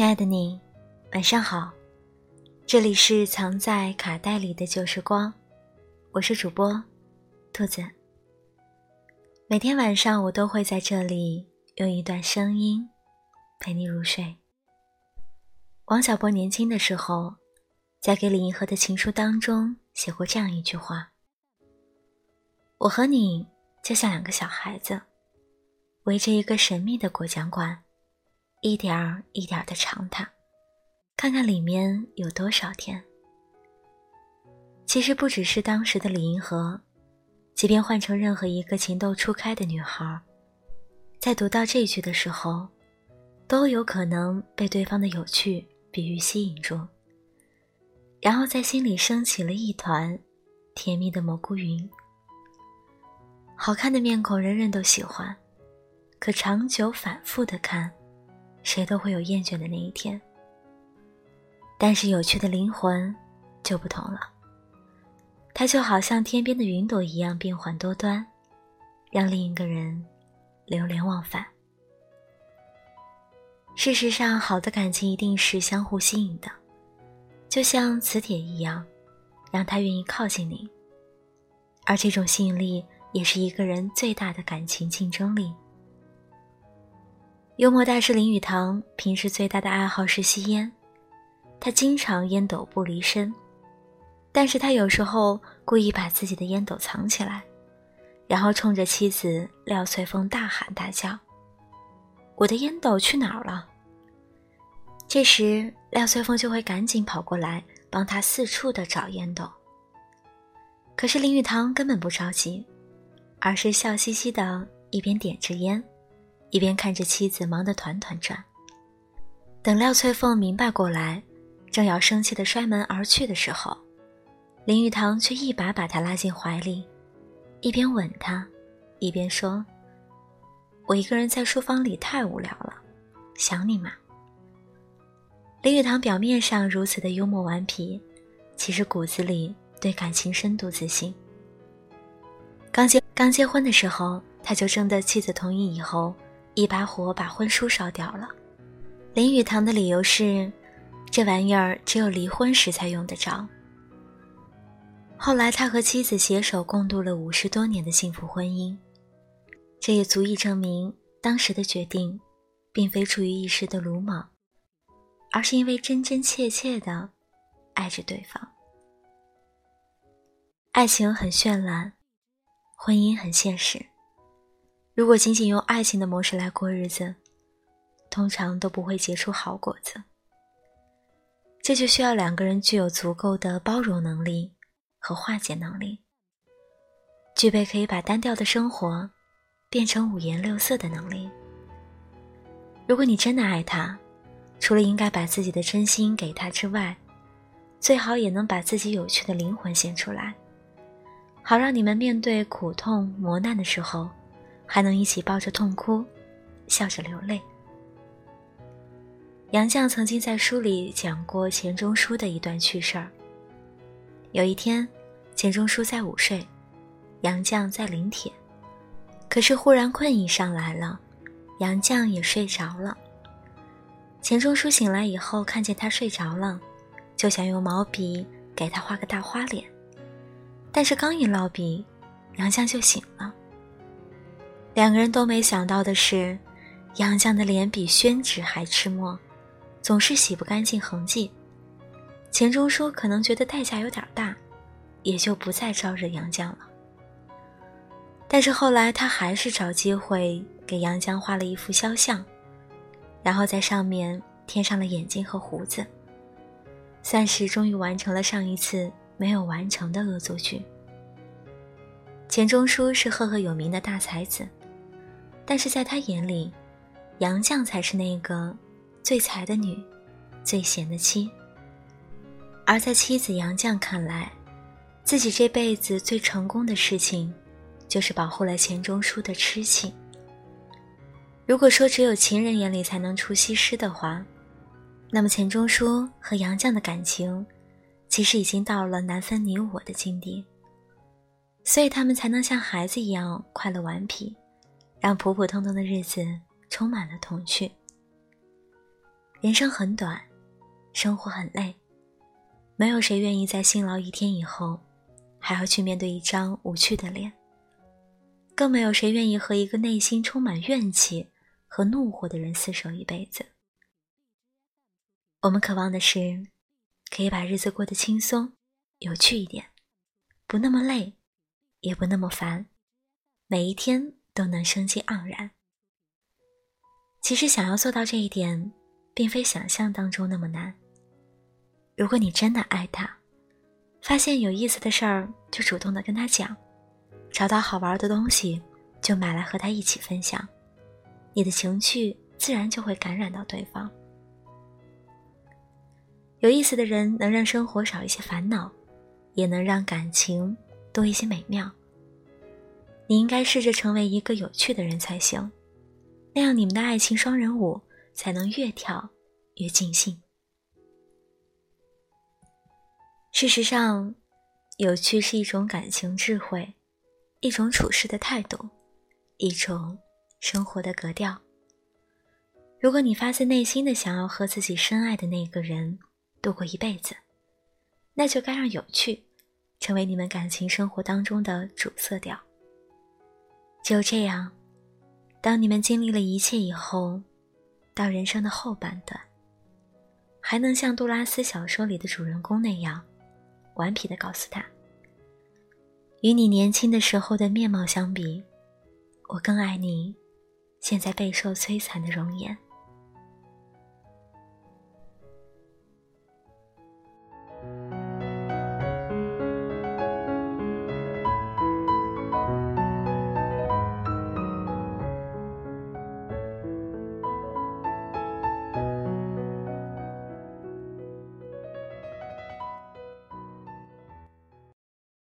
亲爱的你，晚上好，这里是藏在卡带里的旧时光，我是主播兔子。每天晚上我都会在这里用一段声音陪你入睡。王小波年轻的时候，在给李银河的情书当中写过这样一句话：“我和你就像两个小孩子，围着一个神秘的果酱罐。”一点儿一点儿的尝它，看看里面有多少甜。其实不只是当时的李银河，即便换成任何一个情窦初开的女孩，在读到这句的时候，都有可能被对方的有趣比喻吸引住，然后在心里升起了一团甜蜜的蘑菇云。好看的面孔人人都喜欢，可长久反复的看。谁都会有厌倦的那一天，但是有趣的灵魂就不同了。它就好像天边的云朵一样变幻多端，让另一个人流连忘返。事实上，好的感情一定是相互吸引的，就像磁铁一样，让他愿意靠近你。而这种吸引力也是一个人最大的感情竞争力。幽默大师林语堂平时最大的爱好是吸烟，他经常烟斗不离身，但是他有时候故意把自己的烟斗藏起来，然后冲着妻子廖翠凤大喊大叫：“我的烟斗去哪儿了？”这时廖翠凤就会赶紧跑过来帮他四处的找烟斗。可是林语堂根本不着急，而是笑嘻嘻的一边点着烟。一边看着妻子忙得团团转，等廖翠凤明白过来，正要生气的摔门而去的时候，林语堂却一把把她拉进怀里，一边吻她，一边说：“我一个人在书房里太无聊了，想你嘛。”林语堂表面上如此的幽默顽皮，其实骨子里对感情深度自信。刚结刚结婚的时候，他就征得妻子同意以后。一把火把婚书烧掉了，林语堂的理由是，这玩意儿只有离婚时才用得着。后来他和妻子携手共度了五十多年的幸福婚姻，这也足以证明当时的决定，并非出于一时的鲁莽，而是因为真真切切的爱着对方。爱情很绚烂，婚姻很现实。如果仅仅用爱情的模式来过日子，通常都不会结出好果子。这就需要两个人具有足够的包容能力和化解能力，具备可以把单调的生活变成五颜六色的能力。如果你真的爱他，除了应该把自己的真心给他之外，最好也能把自己有趣的灵魂献出来，好让你们面对苦痛磨难的时候。还能一起抱着痛哭，笑着流泪。杨绛曾经在书里讲过钱钟书的一段趣事儿。有一天，钱钟书在午睡，杨绛在临帖，可是忽然困意上来了，杨绛也睡着了。钱钟书醒来以后，看见他睡着了，就想用毛笔给他画个大花脸，但是刚一落笔，杨绛就醒了。两个人都没想到的是，杨绛的脸比宣纸还吃墨，总是洗不干净痕迹。钱钟书可能觉得代价有点大，也就不再招惹杨绛了。但是后来他还是找机会给杨绛画了一幅肖像，然后在上面添上了眼睛和胡子，算是终于完成了上一次没有完成的恶作剧。钱钟书是赫赫有名的大才子。但是在他眼里，杨绛才是那个最才的女，最贤的妻。而在妻子杨绛看来，自己这辈子最成功的事情，就是保护了钱钟书的痴情。如果说只有情人眼里才能出西施的话，那么钱钟书和杨绛的感情，其实已经到了难分你我的境地。所以他们才能像孩子一样快乐顽皮。让普普通通的日子充满了童趣。人生很短，生活很累，没有谁愿意在辛劳一天以后，还要去面对一张无趣的脸。更没有谁愿意和一个内心充满怨气和怒火的人厮守一辈子。我们渴望的是，可以把日子过得轻松、有趣一点，不那么累，也不那么烦，每一天都能生机盎然。其实，想要做到这一点，并非想象当中那么难。如果你真的爱他，发现有意思的事儿就主动的跟他讲，找到好玩的东西就买来和他一起分享，你的情趣自然就会感染到对方。有意思的人能让生活少一些烦恼，也能让感情多一些美妙。你应该试着成为一个有趣的人才行，那样你们的爱情双人舞才能越跳越尽兴。事实上，有趣是一种感情智慧，一种处事的态度，一种生活的格调。如果你发自内心的想要和自己深爱的那个人，度过一辈子，那就该让有趣成为你们感情生活当中的主色调。就这样，当你们经历了一切以后，到人生的后半段，还能像杜拉斯小说里的主人公那样，顽皮的告诉他：“与你年轻的时候的面貌相比，我更爱你现在备受摧残的容颜。”